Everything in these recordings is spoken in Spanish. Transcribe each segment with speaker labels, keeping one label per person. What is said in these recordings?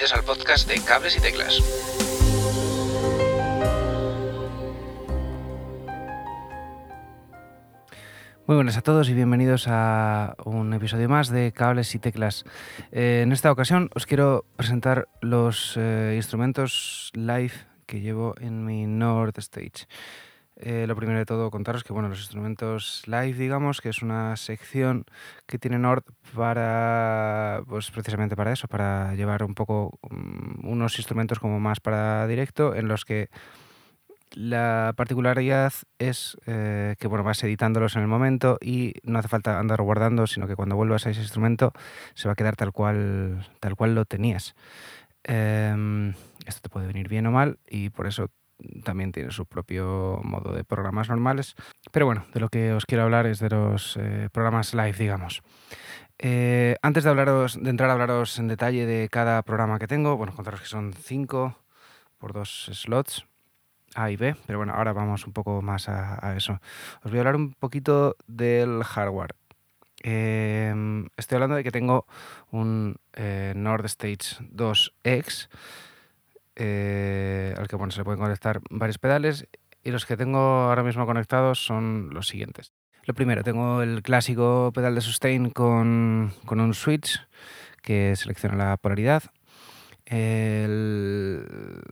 Speaker 1: bienvenidos al podcast de Cables y Teclas.
Speaker 2: Muy buenas a todos y bienvenidos a un episodio más de Cables y Teclas. Eh, en esta ocasión os quiero presentar los eh, instrumentos live que llevo en mi Nord Stage. Eh, lo primero de todo, contaros que bueno, los instrumentos live, digamos, que es una sección que tiene Nord para, pues precisamente para eso, para llevar un poco mm, unos instrumentos como más para directo, en los que la particularidad es eh, que bueno, vas editándolos en el momento y no hace falta andar guardando, sino que cuando vuelvas a ese instrumento se va a quedar tal cual, tal cual lo tenías. Em, esto te puede venir bien o mal y por eso también tiene su propio modo de programas normales. Pero bueno, de lo que os quiero hablar es de los eh, programas live, digamos. Eh, antes de, hablaros, de entrar a hablaros en detalle de cada programa que tengo, bueno, contaros que son cinco por dos slots, A y B, pero bueno, ahora vamos un poco más a, eso. Os voy a hablar un poquito del hardware. Em, estoy hablando de que tengo un eh, Nord Stage 2X eh, al que bueno, se le pueden conectar varios pedales y los que tengo ahora mismo conectados son los siguientes. Lo primero, tengo el clásico pedal de sustain con, un switch que selecciona la polaridad. El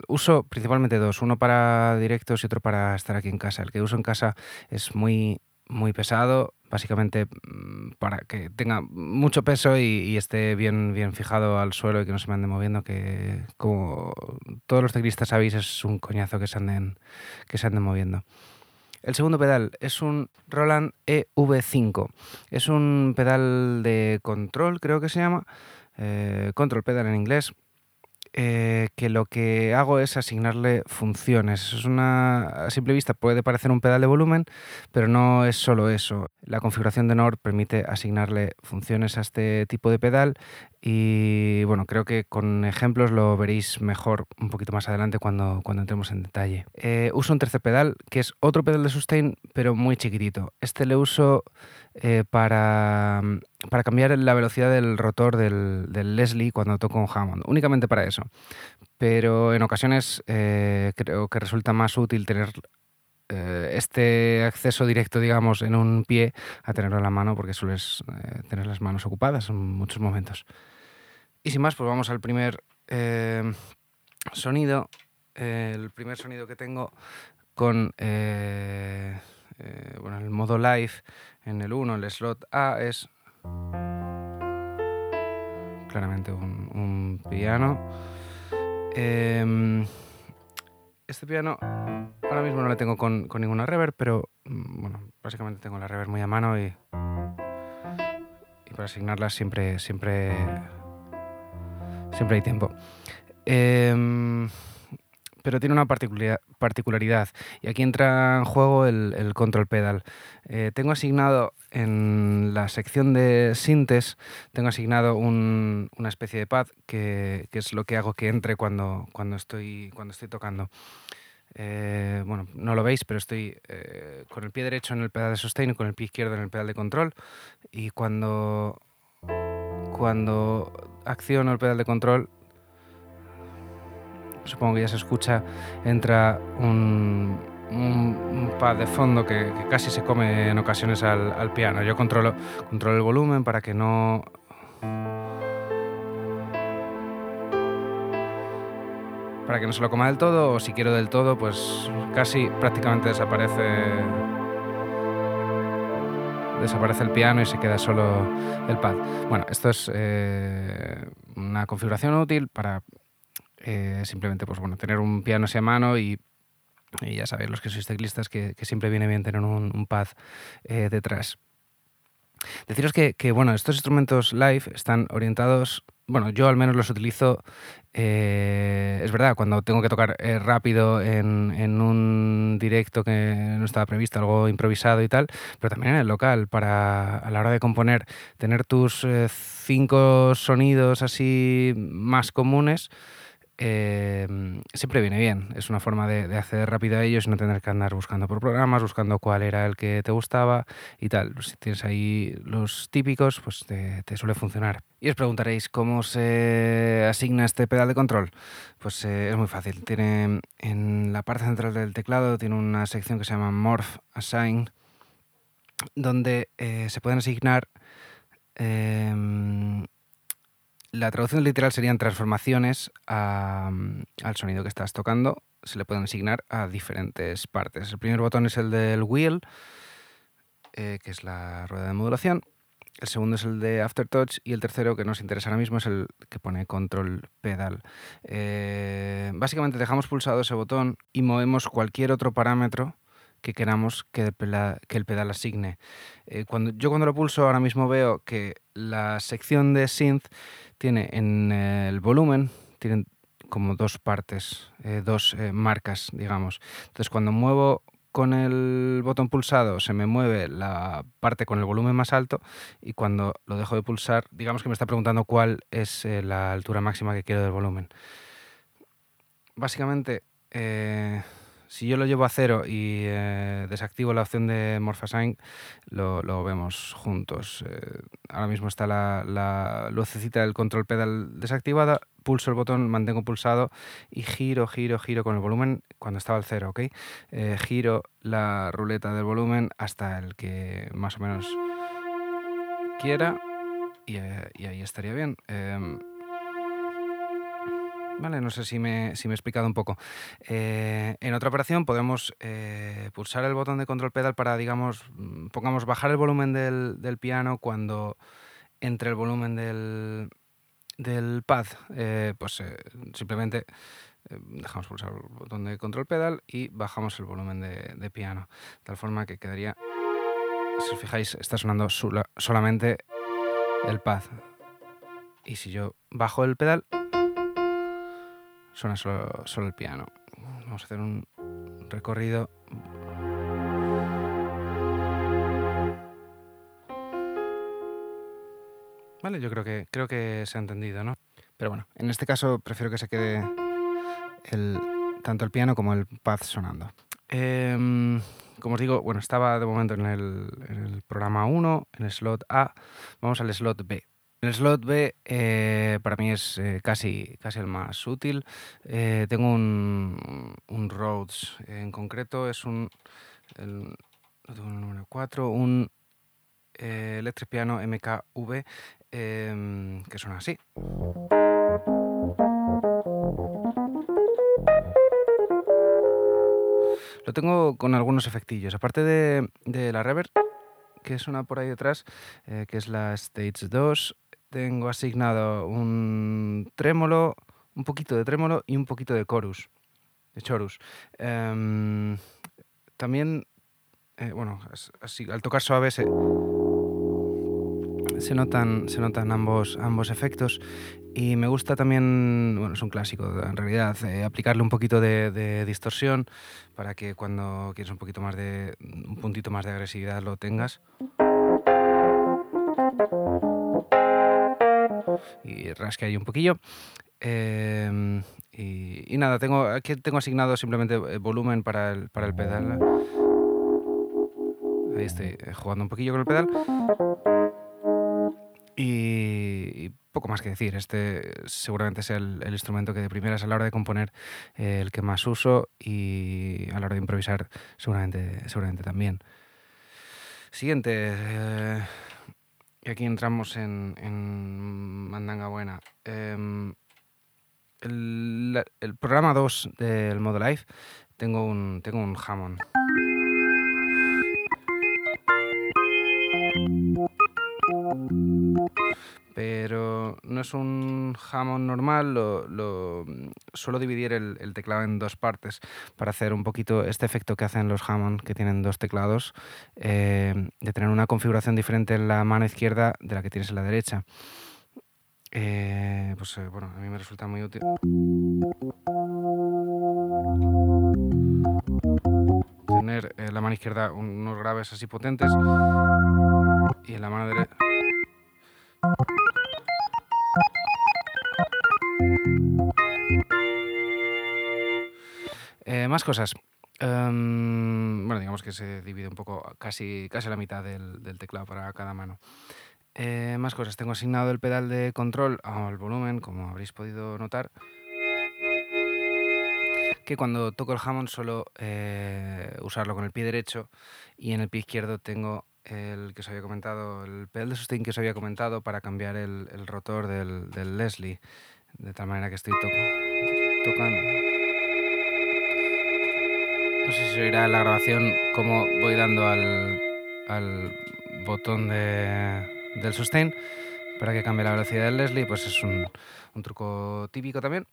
Speaker 2: uso principalmente dos, uno para directos y otro para estar aquí en casa. El que uso en casa es muy muy pesado, básicamente mm, para que tenga mucho peso y, esté bien, bien fijado al suelo y que no se me ande moviendo, que como todos los ciclistas sabéis es un coñazo que se anden, que se anden moviendo. El segundo pedal es un Roland EV5. Es un pedal de control, creo que se llama. Eh, control pedal en inglés. Eh, que lo que hago es asignarle funciones. Es una, a simple vista puede parecer un pedal de volumen, pero no es solo eso. La configuración de Nord permite asignarle funciones a este tipo de pedal y bueno, creo que con ejemplos lo veréis mejor un poquito más adelante cuando, cuando entremos en detalle. Eh, uso un tercer pedal, que es otro pedal de sustain, pero muy chiquitito. Este le uso eh, para, para, cambiar la velocidad del rotor del, Leslie cuando toco un Hammond, únicamente para eso. Pero en ocasiones eh, creo que resulta más útil tener este acceso directo, digamos, en un pie a tenerlo en la mano porque sueles tener las manos ocupadas en muchos momentos. Y sin más, pues vamos al primer eh, sonido. el primer sonido que tengo con eh, eh, bueno, el live en el 1, el slot A, es claramente un, piano. Em, este piano ahora mismo no le tengo con, con, ninguna reverb, pero mm, bueno, básicamente tengo la reverb muy a mano y, y para asignarla siempre, siempre Siempre hay tiempo. Em, pero tiene una particularidad y aquí entra en juego el, control pedal. Eh, tengo asignado en la sección de sintes, tengo asignado una especie de pad que, es lo que hago que entre cuando, cuando, estoy, cuando estoy tocando. Eh, bueno, no lo veis, pero estoy eh, con el pie derecho en el pedal de sustain y con el pie izquierdo en el pedal de control. Y cuando, cuando acciono el pedal de control, supongo que ya se escucha, entra un, pad de fondo que, casi se come en ocasiones al, piano. Yo controlo, controlo el volumen para que no... Para que no se lo coma del todo, o si quiero del todo, pues casi prácticamente desaparece desaparece el piano y se queda solo el pad. Bueno, esto es eh, una configuración útil para eh, simplemente pues, bueno, tener un piano a mano y, ya sabéis los que sois ciclistas que, siempre viene bien tener un, pad eh, detrás. Deciros que, bueno, estos instrumentos live están orientados, bueno, yo al menos los utilizo, eh, es verdad, cuando tengo que tocar rápido en, un directo que no estaba previsto, algo improvisado y tal, pero también en el local, para a la hora de componer, tener tus cinco sonidos así más comunes eh, siempre viene bien. Es una forma de, acceder rápido a ellos y no tener que andar buscando por programas, buscando cuál era el que te gustaba y tal. Si tienes ahí los típicos, pues te, suele funcionar. Y os preguntaréis cómo se asigna este pedal de control. Pues eh, es muy fácil. Tiene en la parte central del teclado tiene una sección que se llama Morph Assign, donde eh, se pueden asignar em, la traducción literal serían transformaciones al sonido que estás tocando. Se le pueden asignar a diferentes partes. El primer botón es el del wheel, eh, que es la rueda de modulación. El segundo es el de Aftertouch y el tercero, que nos interesa ahora mismo, es el que pone control pedal. Eh, básicamente dejamos pulsado ese botón y movemos cualquier otro parámetro que queramos que el, pedal, asigne. Eh, cuando, yo cuando lo pulso ahora mismo veo que la sección de synth tiene en el volumen, tienen como dos partes, eh, dos eh, marcas, digamos. Entonces cuando muevo con el botón pulsado se me mueve la parte con el volumen más alto y cuando lo dejo de pulsar, digamos que me está preguntando cuál es la altura máxima que quiero del volumen. Básicamente, si yo lo llevo a cero y eh, desactivo la opción de Morphasign, lo, lo vemos juntos. Eh, ahora mismo está la, la, lucecita del control pedal desactivada, pulso el botón, mantengo pulsado y giro, giro, giro con el volumen cuando estaba al cero, ¿ok? Eh, giro la ruleta del volumen hasta el que más o menos quiera y, y ahí estaría bien. Vale, no sé si me, si me he explicado un poco. Eh, en otra operación podemos eh, pulsar el botón de control pedal para, digamos, mm, pongamos bajar el volumen del, piano cuando entre el volumen del, del pad. Eh, pues simplemente dejamos pulsar el botón de control pedal y bajamos el volumen de, piano. De tal forma que quedaría, si os fijáis, está sonando solamente el pad. Y si yo bajo el pedal suena solo, el piano. Vamos a hacer un recorrido. Vale, yo creo que, creo que se ha entendido, ¿no? Pero bueno, en este caso prefiero que se quede el, tanto el piano como el pad sonando. Em, como os digo, bueno, estaba de momento en el, en el programa 1, en el slot A. Vamos al slot B. El slot B eh, para mí es eh, casi, casi el más útil. Eh, tengo un, un, Rhodes en concreto, es un, el, número 4, un Electric Piano MKV em, que suena así. Lo tengo con algunos efectillos. Aparte de, de la reverb, que suena por ahí detrás, que es la Stage 2, tengo asignado un trémolo, un poquito de trémolo y un poquito de chorus, de chorus. Em, también, eh, bueno, así, al tocar suave se, notan, se notan ambos, ambos efectos y me gusta también, bueno, es un clásico en realidad, eh, aplicarle un poquito de, de, distorsión para que cuando quieres un poquito más de, un puntito más de agresividad lo tengas y rasque ahí un poquillo. Em, y, nada, tengo, aquí tengo asignado simplemente eh, volumen para el, para el pedal. Ahí estoy eh, jugando un poquillo con el pedal. Y, poco más que decir. Este seguramente es el, instrumento que de primeras a la hora de componer eh, el que más uso y a la hora de improvisar seguramente, seguramente también. Siguiente. Y aquí entramos en, Mandanga Buena. Em, el, programa 2 del modo live tengo un, tengo un Hammond. Pero no es un Hammond normal, lo, suelo dividir el, teclado en dos partes para hacer un poquito este efecto que hacen los Hammond, que tienen dos teclados, eh, de tener una configuración diferente en la mano izquierda de la que tienes en la derecha. Eh, pues eh, bueno, a mí me resulta muy útil. Tener en la mano izquierda unos graves así potentes y en la mano derecha Eh, más cosas. Em, bueno, digamos que se divide un poco, casi, casi la mitad del, del teclado para cada mano. Eh, más cosas. Tengo asignado el pedal de control al volumen, como habréis podido notar. Que cuando toco el Hammond suelo eh, usarlo con el pie derecho y en el pie izquierdo tengo el que os había comentado, el pedal de sustain que os había comentado para cambiar el, el rotor del, del Leslie. De tal manera que estoy to tocando. Sé si se oirá la grabación cómo voy dando al, al botón de, del sustain para que cambie la velocidad del Leslie, pues es un, un, truco típico también.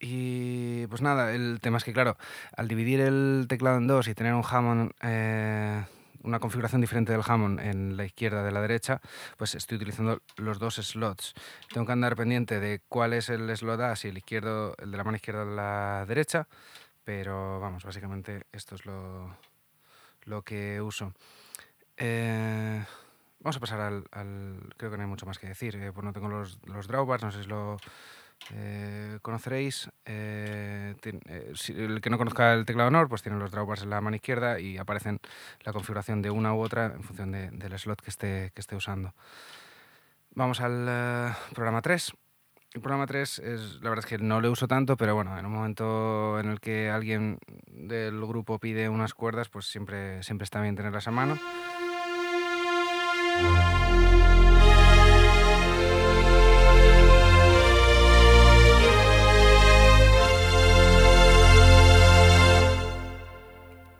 Speaker 2: Y pues nada, el tema es que claro, al dividir el teclado en dos y tener un Hammond eh, una configuración diferente del Hammond en la izquierda de la derecha, pues estoy utilizando los dos slots. Tengo que andar pendiente de cuál es el slot A, si el izquierdo, el de la mano izquierda o la derecha, pero vamos, básicamente esto es lo, lo que uso. Eh, vamos a pasar al, Creo que no hay mucho más que decir. Eh, pues no tengo los, los drawbars, no sé si lo eh, conoceréis. El que no conozca el teclado NOR, pues tiene los drawbars en la mano izquierda y aparecen la configuración de una u otra en función de, del slot que esté, que esté usando. Vamos al programa 3. El programa 3 es, la verdad es que no lo uso tanto, pero bueno, en un momento en el que alguien del grupo pide unas cuerdas, pues siempre, siempre está bien tenerlas a mano.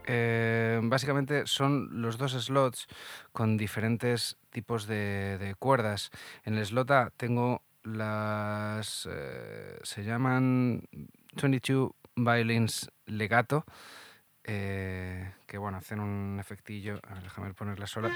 Speaker 2: Eh, básicamente son los dos slots con diferentes tipos de, cuerdas. En el slot tengo las... Eh, se llaman 22 violins legato, eh, que bueno, hacen un efectillo... A ver, déjame ponerlas solas.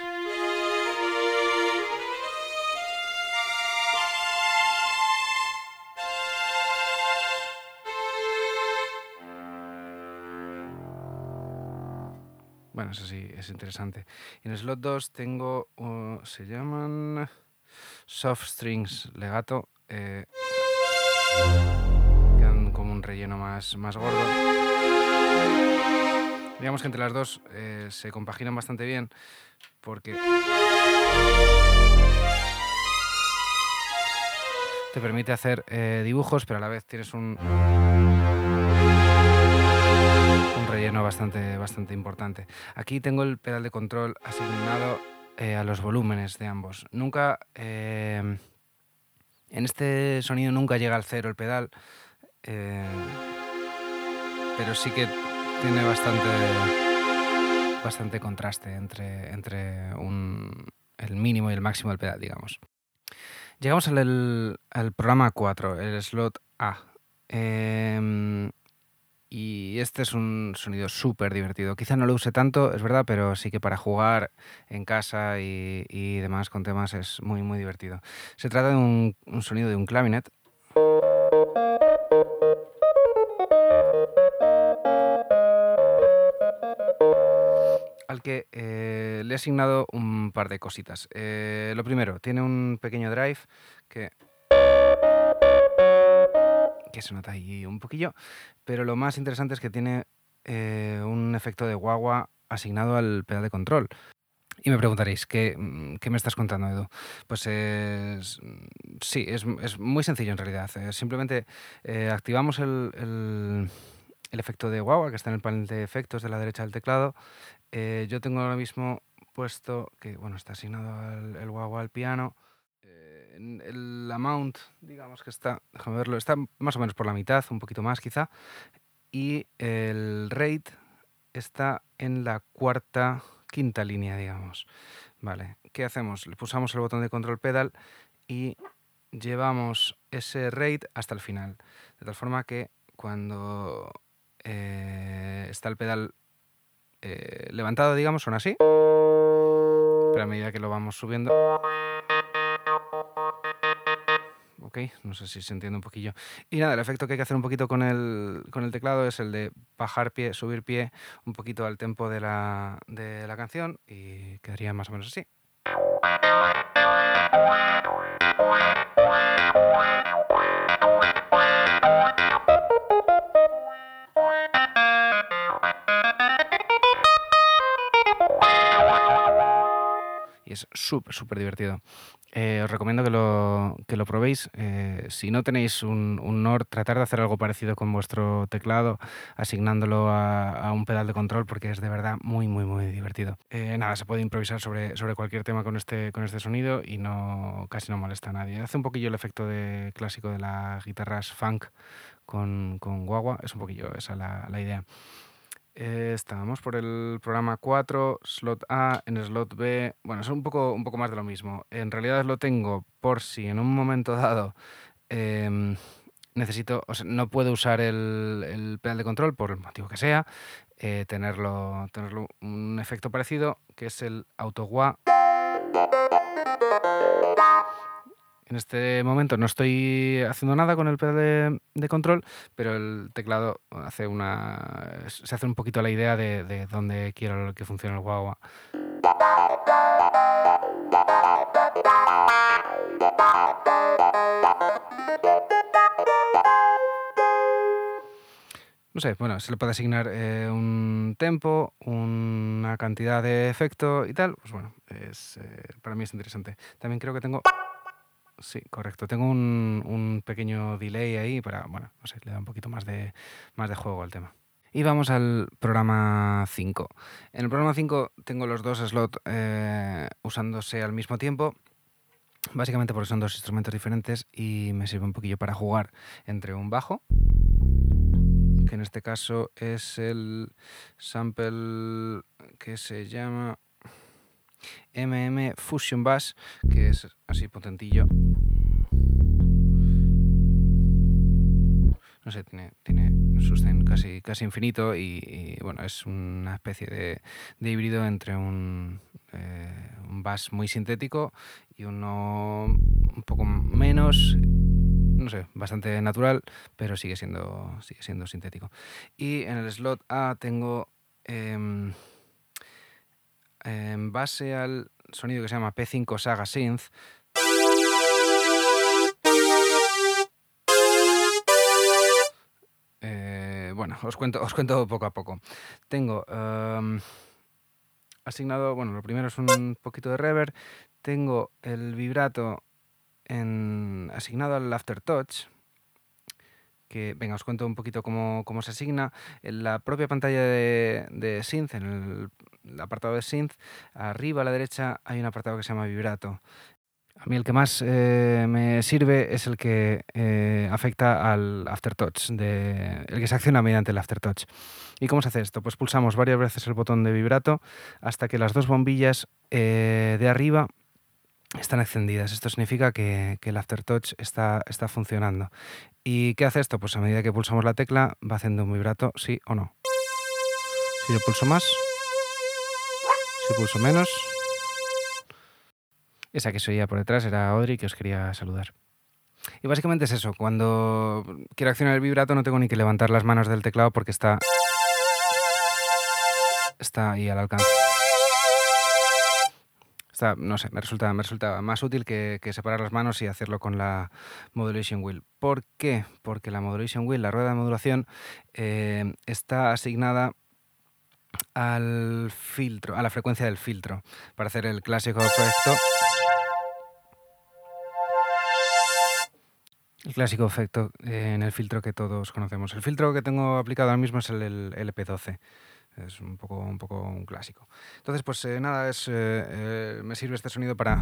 Speaker 2: Bueno, eso sí, es interesante. En el slot 2 tengo, uh, se llaman soft strings legato, eh, quedan como un relleno más, más gordo. Digamos que entre las dos eh, se compaginan bastante bien porque te permite hacer eh, dibujos, pero a la vez tienes un relleno bastante, bastante importante. Aquí tengo el pedal de control asignado eh, a los volúmenes de ambos. Nunca, eh, en este sonido nunca llega al cero el pedal, eh, pero sí que tiene bastante, bastante contraste entre, entre un, el mínimo y el máximo del pedal, digamos. Llegamos al, al programa 4, el slot A. Eh, y este es un sonido súper divertido. Quizá no lo use tanto, es verdad, pero sí que para jugar en casa y, demás con temas es muy, muy divertido. Se trata de un, un sonido de un clavinet. al que eh, le he asignado un par de cositas. Eh, lo primero, tiene un pequeño drive que que se nota ahí un poquillo, pero lo más interesante es que tiene eh, un efecto de guagua asignado al pedal de control. Y me preguntaréis, ¿qué, mm, qué me estás contando, Edu? Pues es, sí, es, es, muy sencillo en realidad. Eh, simplemente eh, activamos el, el, efecto de guagua que está en el panel de efectos de la derecha del teclado. Yo tengo ahora mismo puesto que, bueno, está asignado el, el guagua al piano el amount, digamos que está, déjame verlo, está más o menos por la mitad, un poquito más quizá, y el rate está en la cuarta, quinta línea, digamos. Vale, ¿qué hacemos? Le pulsamos el botón de control pedal y llevamos ese rate hasta el final, de tal forma que cuando eh, está el pedal eh, levantado, digamos, suena así, pero a medida que lo vamos subiendo ¿ok? No sé si se entiende un poquillo. Y nada, el efecto que hay que hacer un poquito con el, con el teclado es el de bajar pie, subir pie un poquito al tempo de la, de la canción y quedaría más o menos así. y es súper, súper divertido. Eh, os recomiendo que lo, que lo probéis. Eh, si no tenéis un, un, Nord, tratar de hacer algo parecido con vuestro teclado, asignándolo a, a un pedal de control, porque es de verdad muy, muy, muy divertido. Eh, nada, se puede improvisar sobre, sobre cualquier tema con este, con este sonido y no, casi no molesta a nadie. Hace un poquillo el efecto de, clásico de las guitarras funk con, con guagua, es un poquillo esa la, la idea. Eh, estábamos por el programa 4, slot A, en slot B. Bueno, es un poco, un poco más de lo mismo. En realidad lo tengo por si en un momento dado em, necesito, o sea, no puedo usar el, el, pedal de control por el motivo que sea, eh, tenerlo, tenerlo un efecto parecido que es el auto wah en este momento no estoy haciendo nada con el pedal de, control, pero el teclado hace una, se hace un poquito la idea de, de dónde quiero que funcione el guagua. No sé, bueno, se le puede asignar eh, un tempo, una cantidad de efecto y tal. Pues bueno, es, eh, para mí es interesante. También creo que tengo Sí, correcto. Tengo un, un, pequeño delay ahí para, bueno, no sé, le da un poquito más de, más de juego al tema. Y vamos al programa 5. En el programa 5 tengo los dos slots eh, usándose al mismo tiempo, básicamente porque son dos instrumentos diferentes y me sirve un poquillo para jugar entre un bajo, que en este caso es el sample que se llama MM Fusion Bass, que es así potentillo. No sé, tiene, tiene sustain casi, casi infinito y, bueno, es una especie de, de híbrido entre un, eh, un bass muy sintético y uno un poco menos no sé, bastante natural, pero sigue siendo, sigue siendo sintético. Y en el slot A tengo eh, en base al sonido que se llama P5 Saga Synth, eh, bueno, os cuento, os cuento poco a poco. Tengo um, asignado, bueno, lo primero es un poquito de reverb, tengo el vibrato asignado al aftertouch, que, venga, os cuento un poquito cómo, cómo se asigna. En la propia pantalla de, de Synth, en el, el, apartado de Synth, arriba a la derecha hay un apartado que se llama vibrato. A mí el que más eh, me sirve es el que eh, afecta al aftertouch, el que se acciona mediante el aftertouch. ¿Y cómo se hace esto? Pues pulsamos varias veces el botón de vibrato hasta que las dos bombillas eh, de arriba están encendidas. Esto significa que, que, el aftertouch está, está funcionando. ¿Y qué hace esto? Pues a medida que pulsamos la tecla va haciendo un vibrato, sí o no. Si yo pulso más, pulso menos. Esa que se oía por detrás era Audrey que os quería saludar. Y básicamente es eso, cuando quiero accionar el vibrato no tengo ni que levantar las manos del teclado porque está, está ahí al alcance está, no sé, me resulta, me resulta más útil que, que, separar las manos y hacerlo con la Modulation Wheel. ¿Por qué? Porque la Modulation Wheel, la rueda de modulación, eh, está asignada al filtro, a la frecuencia del filtro, para hacer el clásico efecto. El clásico efecto en el filtro que todos conocemos. El filtro que tengo aplicado ahora mismo es el, el LP12 es un poco un, poco un clásico. Entonces, pues eh, nada, es, eh, eh, me sirve este sonido para...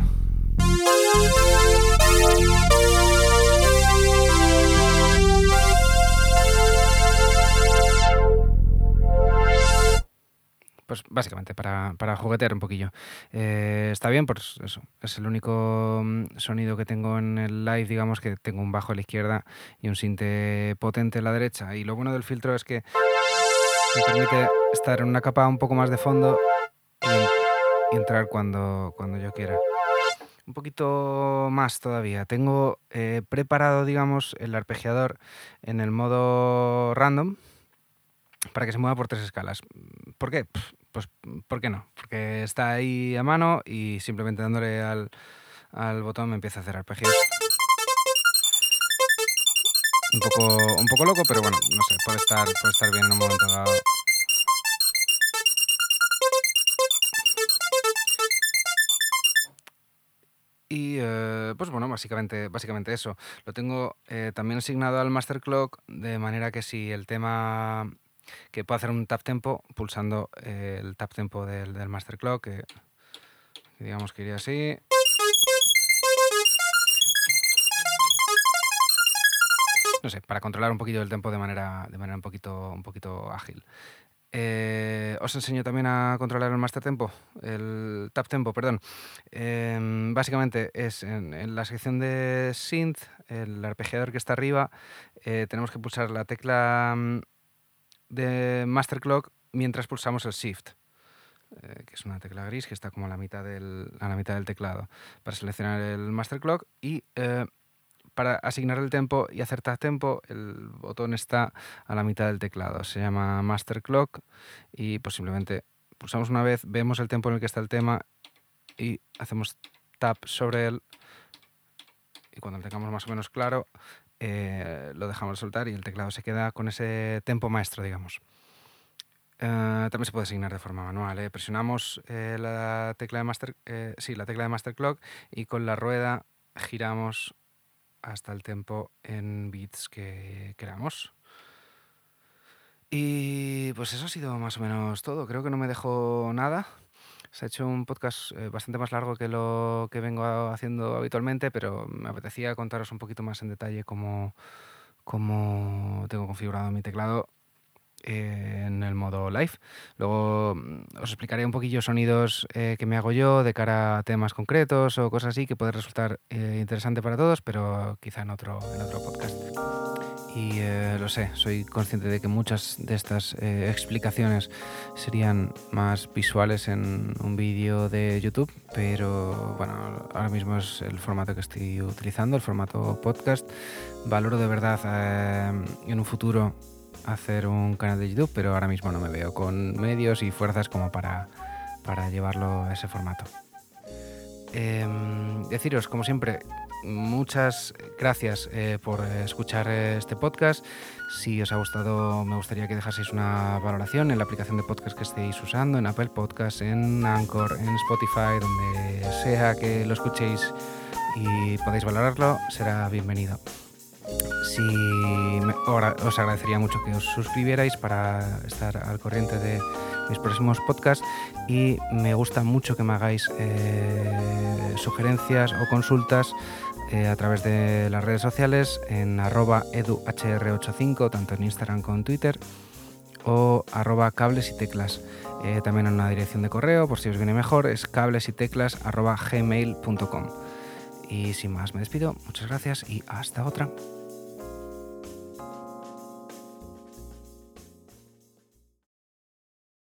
Speaker 2: Pues básicamente para, para juguetear un poquillo. Eh, está bien, pues eso. Es el único mm, sonido que tengo en el live, digamos, que tengo un bajo a la izquierda y un sinte potente a la derecha. Y lo bueno del filtro es que me permite estar en una capa un poco más de fondo y, entrar cuando, cuando yo quiera. Un poquito más todavía. Tengo eh, preparado, digamos, el arpegiador en el modo random para que se mueva por tres escalas. ¿Por qué? Pues, ¿por qué no? Porque está ahí a mano y simplemente dándole al, al botón me empieza a hacer arpegios un poco, un poco loco, pero bueno, no sé, puede estar, puede estar bien en un momento dado. pues bueno, básicamente, básicamente eso. Lo tengo eh, también asignado al Master Clock, de manera que si el tema que puedo hacer un tap tempo pulsando eh, el tap tempo del, del Master Clock, que digamos que iría así. No sé, para controlar un poquito el tempo de manera, de manera un, poquito, un poquito ágil. Eh, os enseño también a controlar el master tempo, el tap tempo, perdón. Em, básicamente es en, la sección de synth, el arpegiador que está arriba, eh, tenemos que pulsar la tecla mm, de master clock mientras pulsamos el shift. Eh, que es una tecla gris que está como a la mitad del, a la mitad del teclado, para seleccionar el master clock y para asignar el tempo y hacer tap tempo, el botón está a la mitad del teclado. Se llama Master Clock y posiblemente pulsamos una vez, vemos el tempo en el que está el tema y hacemos tap sobre él. Y cuando lo tengamos más o menos claro, eh, lo dejamos soltar y el teclado se queda con ese tempo maestro, digamos. Eh, también se puede asignar de forma manual. ¿eh? Presionamos la tecla de master, sí, la tecla de master clock y con la rueda giramos hasta el tempo en bits que queramos. Y pues eso ha sido más o menos todo. Creo que no me dejo nada. Se ha hecho un podcast eh, bastante más largo que lo que vengo haciendo habitualmente, pero me apetecía contaros un poquito más en detalle cómo, cómo tengo configurado mi teclado en el modo live. Luego mm, os explicaré un poquillo sonidos eh, que me hago yo de cara a temas concretos o cosas así que puede resultar eh, interesante para todos, pero quizá en otro, en otro podcast. Y eh, lo sé, soy consciente de que muchas de estas explicaciones serían más visuales en un vídeo de YouTube, pero bueno, ahora mismo es el formato que estoy utilizando, el formato podcast. Valoro de verdad en un futuro hacer un canal de YouTube, pero ahora mismo no me veo con medios y fuerzas como para, para llevarlo a ese formato. Em, deciros, como siempre, muchas gracias eh, por escuchar este podcast. Si os ha gustado, me gustaría que dejaseis una valoración en la aplicación de podcast que estéis usando, en Apple Podcast, en Anchor, en Spotify, donde sea que lo escuchéis y podéis valorarlo, será bienvenido. Si os agradecería mucho que os suscribierais para estar al corriente de mis próximos podcasts y me gusta mucho que me hagáis eh, sugerencias o consultas eh, a través de las redes sociales en arroba eduhr85, tanto en Instagram como en Twitter, o arroba cables y teclas. Eh, también en una dirección de correo, por si os viene mejor, es cables y teclas gmail.com. Y sin más, me despido. Muchas gracias y hasta otra.